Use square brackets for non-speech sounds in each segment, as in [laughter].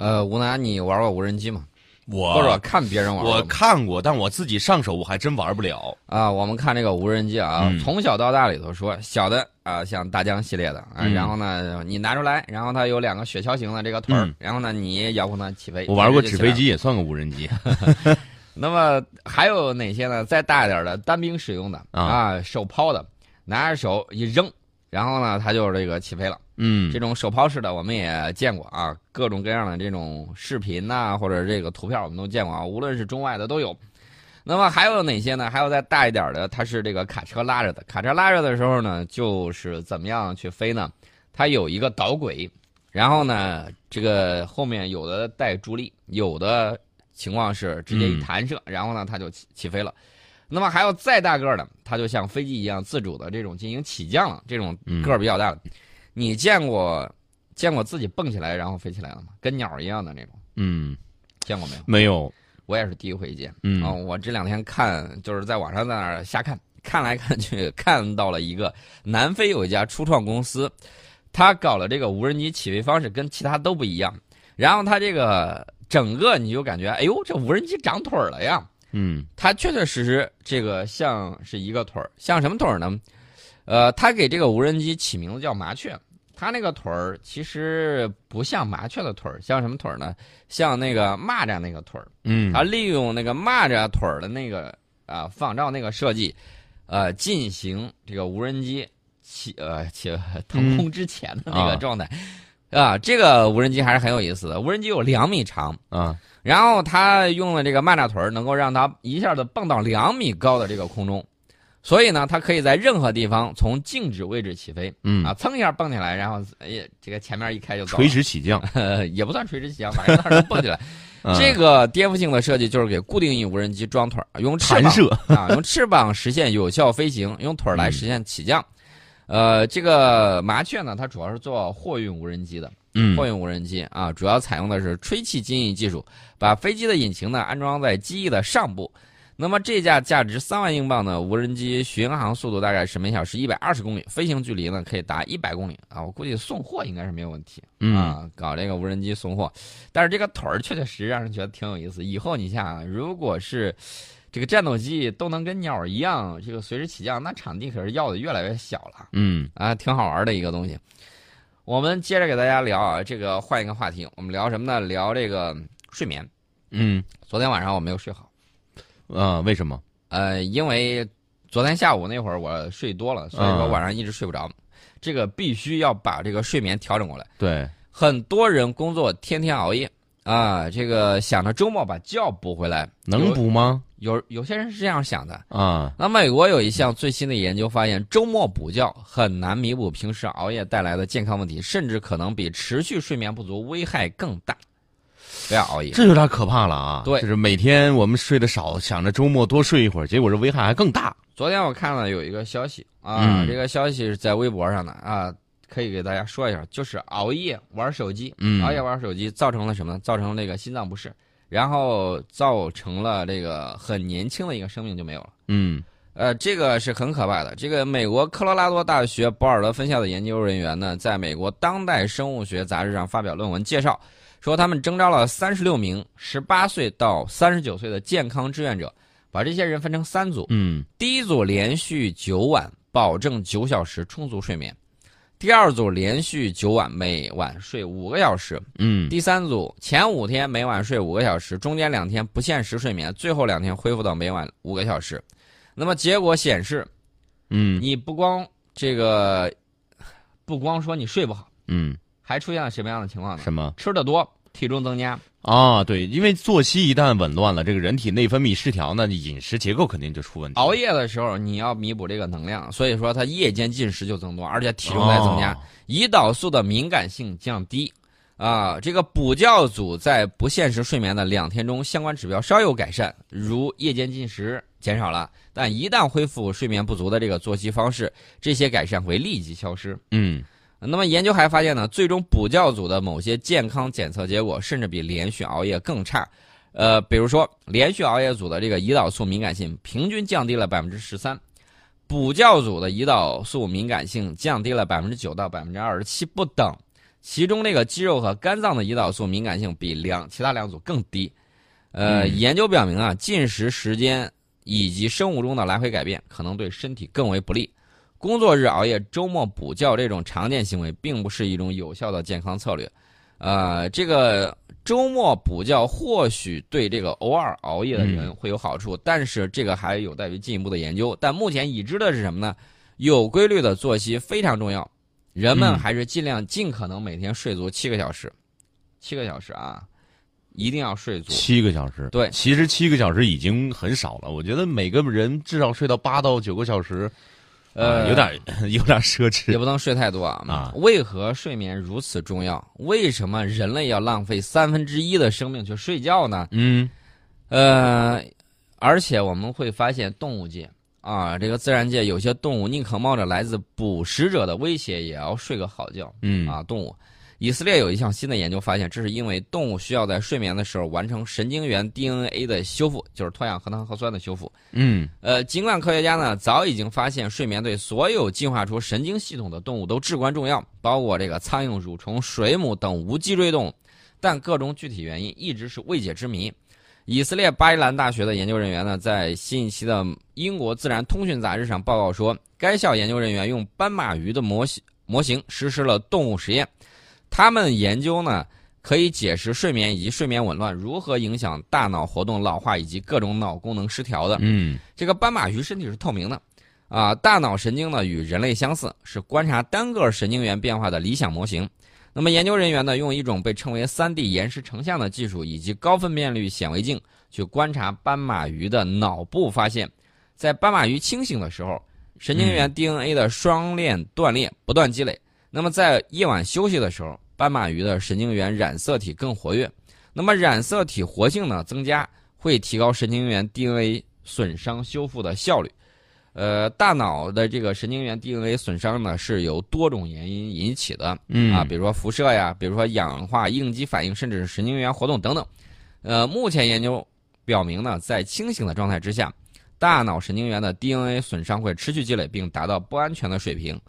呃，吴楠，你玩过无人机吗？我或者看别人玩过我看过，但我自己上手我还真玩不了。啊，我们看这个无人机啊，嗯从小到大里头说，小的啊，像大疆系列的啊，嗯然后呢，你拿出来，然后它有两个雪橇型的这个腿儿，嗯然后呢，你遥控它起飞。我玩过。纸飞机，也算个无人机。[laughs] 那么还有哪些呢？再大一点的单兵使用的啊啊，手抛的，拿着手一扔，然后呢，它就这个起飞了。嗯这种手抛式的我们也见过啊，各种各样的这种视频呐、或者这个图片我们都见过啊，无论是中外的都有。那么还有哪些呢？还有再大一点的，它是这个卡车拉着的。卡车拉着的时候呢，就是怎么样去飞呢？它有一个导轨，然后呢，这个后面有的带助力，有的情况是直接一弹射，然后呢，它就起起飞了。那么还有再大个儿的，它就像飞机一样自主的这种进行起降了，这种个儿比较大的。你见过见过自己蹦起来然后飞起来了吗？跟鸟儿一样的那种，嗯，见过没有？没有。我也是第一回见。嗯啊、我这两天看就是在网上在那儿瞎看，看来看去 [laughs] 看到了一个南非有一家初创公司，他搞了这个无人机起飞方式跟其他都不一样，然后他这个整个你就感觉，哎呦，这无人机长腿儿了呀！嗯它确确实实这个像是一个腿儿，像什么腿儿呢？呃，他给这个无人机起名字叫麻雀，它那个腿儿其实不像麻雀的腿儿，像什么腿儿呢？像那个蚂蚱那个腿儿。嗯它利用那个蚂蚱腿儿的那个啊、仿照那个设计，呃，进行这个无人机起呃起腾空之前的那个啊状态。啊，这个无人机还是很有意思的。无人机有两米长，啊然后它用了这个蚂蚱腿儿，能够让它一下子蹦到两米高的这个空中，所以呢，它可以在任何地方从静止位置起飞，嗯啊，蹭一下蹦起来，然后哎呀，这个前面一开就走垂，直起降。呃，也不算垂直起降，反正它是能蹦起来。[laughs] 嗯这个颠覆性的设计就是给固定翼无人机装腿儿，用翅膀弹射。啊，用翅膀实现有效飞行，用腿儿来实现起降。呃，这个麻雀呢，它主要是做货运无人机的，嗯货运无人机啊，主要采用的是吹气机翼技术，把飞机的引擎呢安装在机翼的上部。那么这架价值三万英镑的无人机巡航速度大概是每小时一百二十公里，飞行距离呢可以达一百公里啊。我估计送货应该是没有问题嗯啊，搞这个无人机送货。但是这个腿儿确确实实让人觉得挺有意思。以后你想啊，如果是这个战斗机都能跟鸟儿一样这个随时起降，那场地可是要的越来越小了。嗯啊，挺好玩的一个东西。我们接着给大家聊啊，这个换一个话题，我们聊什么呢？聊这个睡眠。嗯昨天晚上我没有睡好，呃，为什么？呃，因为昨天下午那会儿我睡多了，所以说嗯晚上一直睡不着。这个必须要把这个睡眠调整过来。对，很多人工作天天熬夜啊，这个想着周末把觉补回来，能补吗？有有些人是这样想的。啊，那美国有一项最新的研究发现，周末补觉很难弥补平时熬夜带来的健康问题，甚至可能比持续睡眠不足危害更大。不要熬夜。这有点可怕了啊！对就是每天我们睡得少，想着周末多睡一会儿，结果这危害还更大。昨天我看了有一个消息啊，嗯这个消息是在微博上的啊，可以给大家说一下，就是熬夜玩手机，嗯熬夜玩手机造成了什么？造成了这个心脏不适，然后造成了这个很年轻的一个生命就没有了。嗯呃，这个是很可怕的。这个美国科罗拉多大学博尔德分校的研究人员呢，在美国当代生物学杂志上发表论文介绍，说他们征召了三十六名十八岁到三十九岁的健康志愿者，把这些人分成三组，嗯第一组连续九晚，保证九小时充足睡眠；第二组连续九晚，每晚睡五个小时；嗯。第三组前五天每晚睡五个小时，中间两天不限时睡眠，最后两天恢复到每晚五个小时。那么结果显示，嗯。你不光这个，不光说你睡不好，嗯，还出现了什么样的情况呢？什么？吃的多，体重增加。啊？对，因为作息一旦紊乱了，这个人体内分泌失调，那你饮食结构肯定就出问题。熬夜的时候，你要弥补这个能量，所以说它夜间进食就增多，而且体重在增加。哦胰岛素的敏感性降低，啊，这个补觉组在不限时睡眠的两天中，相关指标稍有改善，如夜间进食减少了，但一旦恢复睡眠不足的这个作息方式，这些改善会立即消失。嗯那么研究还发现呢，最终补觉组的某些健康检测结果甚至比连续熬夜更差。呃，比如说连续熬夜组的这个胰岛素敏感性平均降低了百分之十三，补觉组的胰岛素敏感性降低了百分之九到百分之二十七不等。其中这个肌肉和肝脏的胰岛素敏感性比两其他两组更低。呃，嗯研究表明啊，进食时间以及生物钟的来回改变可能对身体更为不利。工作日熬夜、周末补觉这种常见行为，并不是一种有效的健康策略。呃，这个周末补觉或许对这个偶尔熬夜的人会有好处，但是这个还有待于进一步的研究。但目前已知的是什么呢？有规律的作息非常重要，人们嗯还是尽量尽可能每天睡足七个小时，七个小时啊，一定要睡足。七个小时，对其实七个小时已经很少了。我觉得每个人至少睡到八到九个小时，呃啊有点 [laughs] 有点奢侈也。不能睡太多啊！啊为何睡眠如此重要？为什么人类要浪费三分之一的生命去睡觉呢？嗯呃，而且我们会发现，动物界啊，这个自然界有些动物宁可冒着来自捕食者的威胁，也要睡个好觉嗯啊。动物，以色列有一项新的研究发现，这是因为动物需要在睡眠的时候完成神经元 DNA 的修复，就是脱氧核糖核酸的修复。嗯呃，尽管科学家呢早已经发现睡眠对所有进化出神经系统的动物都至关重要，包括这个苍蝇、蠕虫、水母等无脊椎动物，但各种具体原因一直是未解之谜。以色列巴伊兰大学的研究人员呢，在新一期的英国自然通讯杂志上报告说，该校研究人员用斑马鱼的模型模型实施了动物实验，他们研究呢可以解释睡眠以及睡眠紊乱如何影响大脑活动、老化以及各种脑功能失调的。嗯这个斑马鱼身体是透明的，啊，大脑神经呢与人类相似，是观察单个神经元变化的理想模型。那么研究人员呢，用一种被称为 3D 延时成像的技术以及高分辨率显微镜去观察斑马鱼的脑部，发现，在斑马鱼清醒的时候，神经元 DNA 的双链断裂不断积累。那么在夜晚休息的时候，斑马鱼的神经元染色体更活跃。那么染色体活性呢增加，会提高神经元 DNA 损伤修复的效率。呃，大脑的这个神经元 DNA 损伤呢，是由多种原因引起的嗯啊，比如说辐射呀，比如说氧化应激反应，甚至是神经元活动等等。呃，目前研究表明呢，在清醒的状态之下，大脑神经元的 DNA 损伤会持续积累，并达到不安全的水平。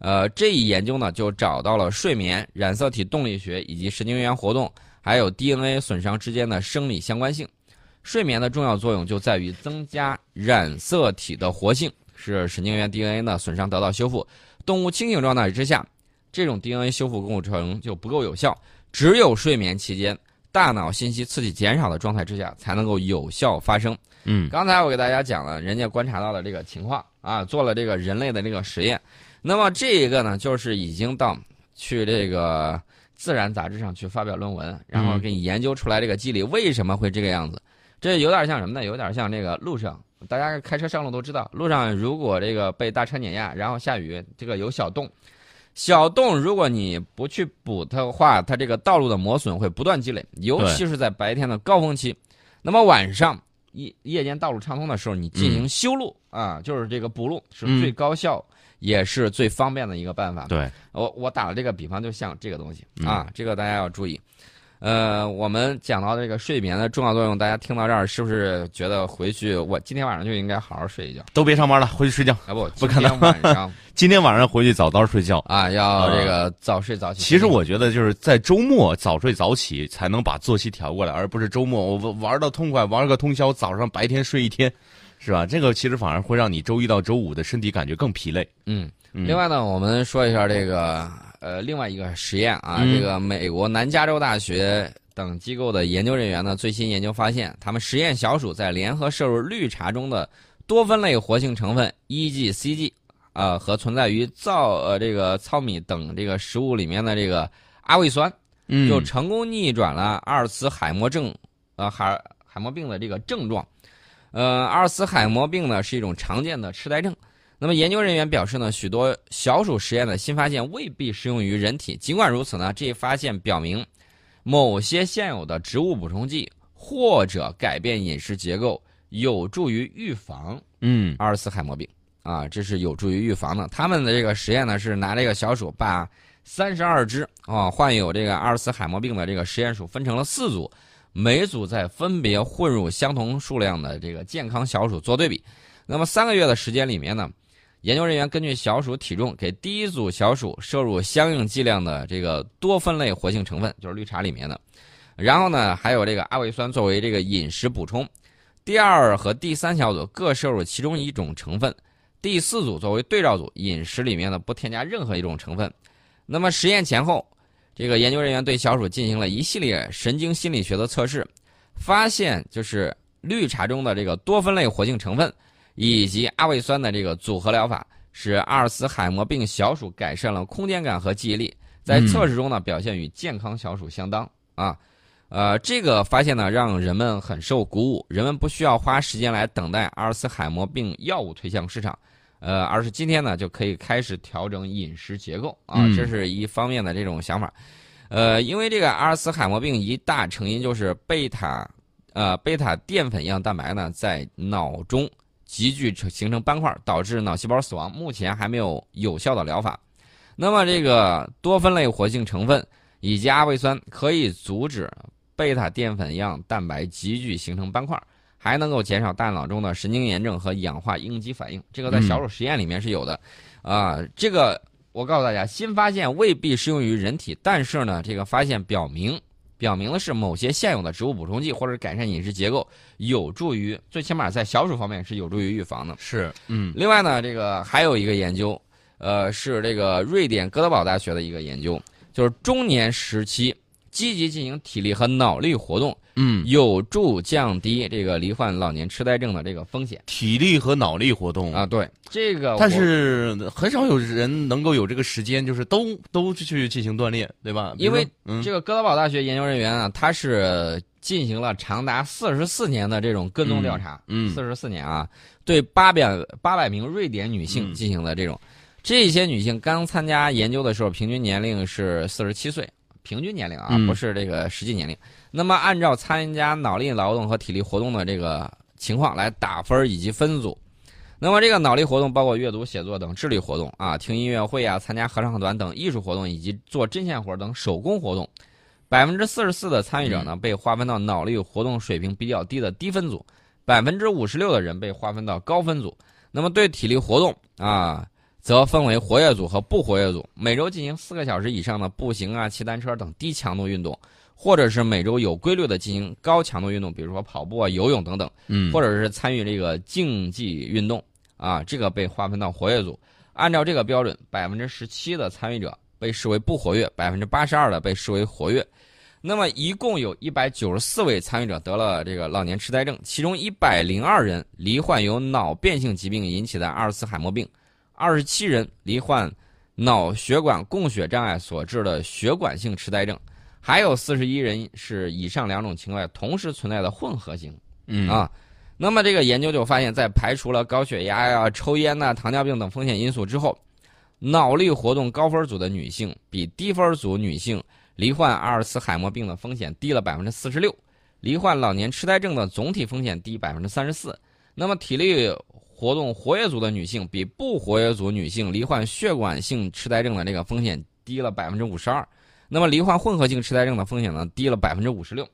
呃，这一研究呢，就找到了睡眠、染色体动力学以及神经元活动，还有 DNA 损伤之间的生理相关性。睡眠的重要作用就在于增加染色体的活性，使神经元 DNA 呢损伤得到修复。动物清醒状态之下，这种 DNA 修复过程就不够有效，只有睡眠期间，大脑信息刺激减少的状态之下，才能够有效发生。嗯刚才我给大家讲了，人家观察到了这个情况啊，做了这个人类的这个实验。那么这个呢，就是已经到去这个《自然》杂志上去发表论文，然后嗯给你研究出来这个机理为什么会这个样子。这有点像什么呢？有点像这个路上，大家开车上路都知道，路上如果这个被大车碾压，然后下雨，这个有小洞，小洞如果你不去补它的话，它这个道路的磨损会不断积累，尤其是在白天的高峰期。那么晚上夜夜间道路畅通的时候，你进行修路、啊，就是这个补路是嗯最高效、也是最方便的一个办法。对，我我打了这个比方，就像这个东西嗯啊，这个大家要注意。呃，我们讲到这个睡眠的重要作用，大家听到这儿是不是觉得回去我今天晚上就应该好好睡一觉？都别上班了，回去睡觉。啊不，不可今天晚上 [laughs] 今天晚上回去早早睡觉。啊要这个早睡早起。其实我觉得就是在周末早睡早起，才能把作息调过来，而不是周末我玩玩到痛快，玩个通宵，早上白天睡一天，是吧？这个其实反而会让你周一到周五的身体感觉更疲累。嗯，嗯另外呢，我们说一下这个呃另外一个实验啊，嗯这个美国南加州大学等机构的研究人员呢，最新研究发现，他们实验小鼠在联合摄入绿茶中的多酚类活性成分 EGCG 啊、和存在于糙呃这个糙米等这个食物里面的这个阿魏酸，嗯就成功逆转了阿尔茨海默症，呃海海默病的这个症状。呃，阿尔茨海默病呢是一种常见的痴呆症。那么研究人员表示呢，许多小鼠实验的新发现未必适用于人体。尽管如此呢，这一发现表明，某些现有的植物补充剂或者改变饮食结构有助于预防嗯阿尔茨海默病啊，这是有助于预防的。他们的这个实验呢，是拿这个小鼠把三十二只啊患有这个阿尔茨海默病的这个实验鼠分成了四组，每组再分别混入相同数量的这个健康小鼠做对比。那么三个月的时间里面呢，研究人员根据小鼠体重，给第一组小鼠摄入相应剂量的这个多酚类活性成分，就是绿茶里面的。然后呢，还有这个阿魏酸作为这个饮食补充。第二和第三小组各摄入其中一种成分，第四组作为对照组，饮食里面呢不添加任何一种成分。那么实验前后，这个研究人员对小鼠进行了一系列神经心理学的测试，发现就是绿茶中的这个多酚类活性成分以及阿魏酸的这个组合疗法，使阿尔茨海默病小鼠改善了空间感和记忆力，在测试中呢表现与健康小鼠相当啊。呃，这个发现呢，让人们很受鼓舞。人们不需要花时间来等待阿尔茨海默病药物推向市场，呃，而是今天呢就可以开始调整饮食结构啊，这是一方面的这种想法。呃，因为这个阿尔茨海默病一大成因就是贝塔，呃，贝塔淀粉样蛋白呢在脑中集聚成形成斑块，导致脑细胞死亡。目前还没有有效的疗法。那么这个多酚类活性成分以及阿魏酸可以阻止。贝塔淀粉样蛋白集聚形成斑块，还能够减少大脑中的神经炎症和氧化应激反应。这个在小鼠实验里面是有的，啊，这个我告诉大家，新发现未必适用于人体，但是呢，这个发现表明，表明的是某些现有的植物补充剂或者改善饮食结构，有助于最起码在小鼠方面是有助于预防的。是，嗯。另外呢，这个还有一个研究，呃，是这个瑞典哥德堡大学的一个研究，就是中年时期。积极进行体力和脑力活动，嗯，有助降低这个罹患老年痴呆症的这个风险。体力和脑力活动啊，对这个，但是很少有人能够有这个时间，就是都都去进行锻炼，对吧？因为这个哥德堡大学研究人员啊，他是进行了长达四十四年的这种跟踪调查，嗯，四十四年啊，对八百八百名瑞典女性进行了这种，这些女性刚参加研究的时候，平均年龄是四十七岁。平均年龄啊，不是这个实际年龄。那么，按照参加脑力劳动和体力活动的这个情况来打分以及分组。那么，这个脑力活动包括阅读、写作等智力活动啊，听音乐会啊，参加合唱团等艺术活动，以及做针线活等手工活动。百分之四十四的参与者呢，被划分到脑力活动水平比较低的低分组；百分之五十六的人被划分到高分组。那么，对体力活动啊。则分为活跃组和不活跃组，每周进行四个小时以上的步行啊、骑单车等低强度运动，或者是每周有规律的进行高强度运动，比如说跑步啊、游泳等等，嗯，或者是参与这个竞技运动啊，这个被划分到活跃组。按照这个标准，百分之十七的参与者被视为不活跃，百分之八十二的被视为活跃。那么一共有一百九十四位参与者得了这个老年痴呆症，其中一百零二人罹患由脑变性疾病引起的阿尔茨海默病。二十七人罹患脑血管供血障碍所致的血管性痴呆症，还有四十一人是以上两种情况同时存在的混合型。嗯啊，那么这个研究就发现，在排除了高血压呀、抽烟呐、糖尿病等风险因素之后，脑力活动高分组的女性比低分组女性罹患阿尔茨海默病的风险低了百分之四十六，罹患老年痴呆症的总体风险低百分之三十四。那么体力。活动活跃组的女性比不活跃组女性罹患血管性痴呆症的这个风险低了百分之五十二，那么罹患混合性痴呆症的风险呢低了百分之五十六。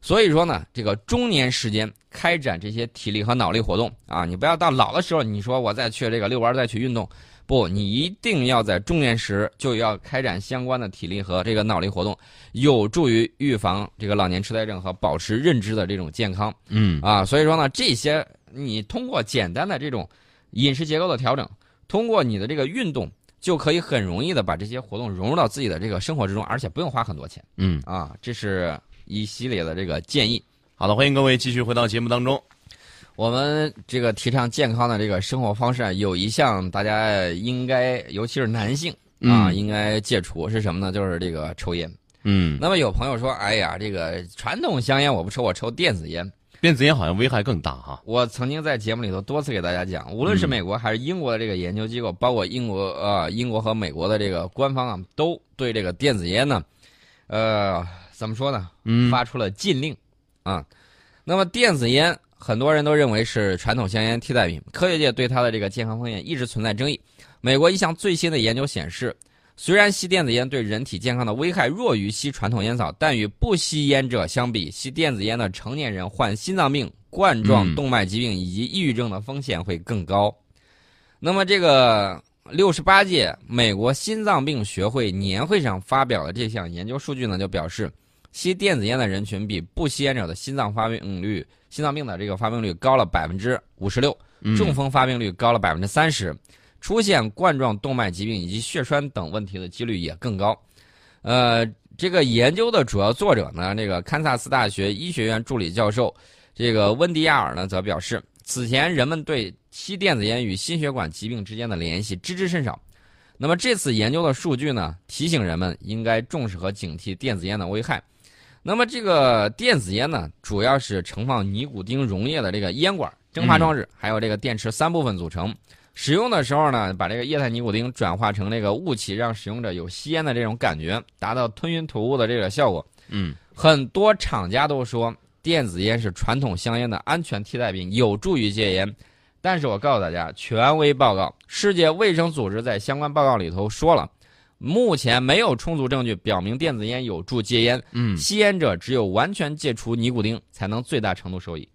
所以说呢，这个中年时间开展这些体力和脑力活动啊，你不要到老的时候你说我再去这个遛弯再去运动，不，你一定要在中年时就要开展相关的体力和这个脑力活动，有助于预防这个老年痴呆症和保持认知的这种健康。嗯啊，所以说呢，这些。你通过简单的这种饮食结构的调整，通过你的这个运动，就可以很容易的把这些活动融入到自己的这个生活之中，而且不用花很多钱。嗯啊，这是一系列的这个建议。好的，欢迎各位继续回到节目当中。我们这个提倡健康的这个生活方式啊，有一项大家应该，尤其是男性啊，应该戒除是什么呢？就是这个抽烟。嗯。那么有朋友说：“哎呀，这个传统香烟我不抽，我抽电子烟。”电子烟好像危害更大哈！我曾经在节目里头多次给大家讲，无论是美国还是英国的这个研究机构，包括英国呃英国和美国的这个官方啊，都对这个电子烟呢，呃，怎么说呢？发出了禁令啊。那么电子烟很多人都认为是传统香烟替代品，科学界对它的这个健康风险一直存在争议。美国一项最新的研究显示。虽然吸电子烟对人体健康的危害弱于吸传统烟草，但与不吸烟者相比，吸电子烟的成年人患心脏病、冠状动脉疾病以及抑郁症的风险会更高。那么这个六十八届美国心脏病学会年会上发表的这项研究数据呢，就表示吸电子烟的人群比不吸烟者的心脏发病率、心脏病的这个发病率高了百分之五十六，中风发病率高了百分之三十，出现冠状动脉疾病以及血栓等问题的几率也更高。呃，这个研究的主要作者呢，这个堪萨斯大学医学院助理教授这个温迪亚尔呢，则表示，此前人们对吸电子烟与心血管疾病之间的联系知之甚少。那么这次研究的数据呢，提醒人们应该重视和警惕电子烟的危害。那么这个电子烟呢，主要是盛放尼古丁溶液的这个烟管、蒸发装置，还有这个电池三部分组成。使用的时候呢，把这个液态尼古丁转化成那个雾气，让使用者有吸烟的这种感觉，达到吞云吐雾的这个效果。嗯，很多厂家都说电子烟是传统香烟的安全替代品，有助于戒烟。但是我告诉大家，权威报告，世界卫生组织在相关报告里头说了，目前没有充足证据表明电子烟有助戒烟。嗯，吸烟者只有完全戒除尼古丁，才能最大程度受益。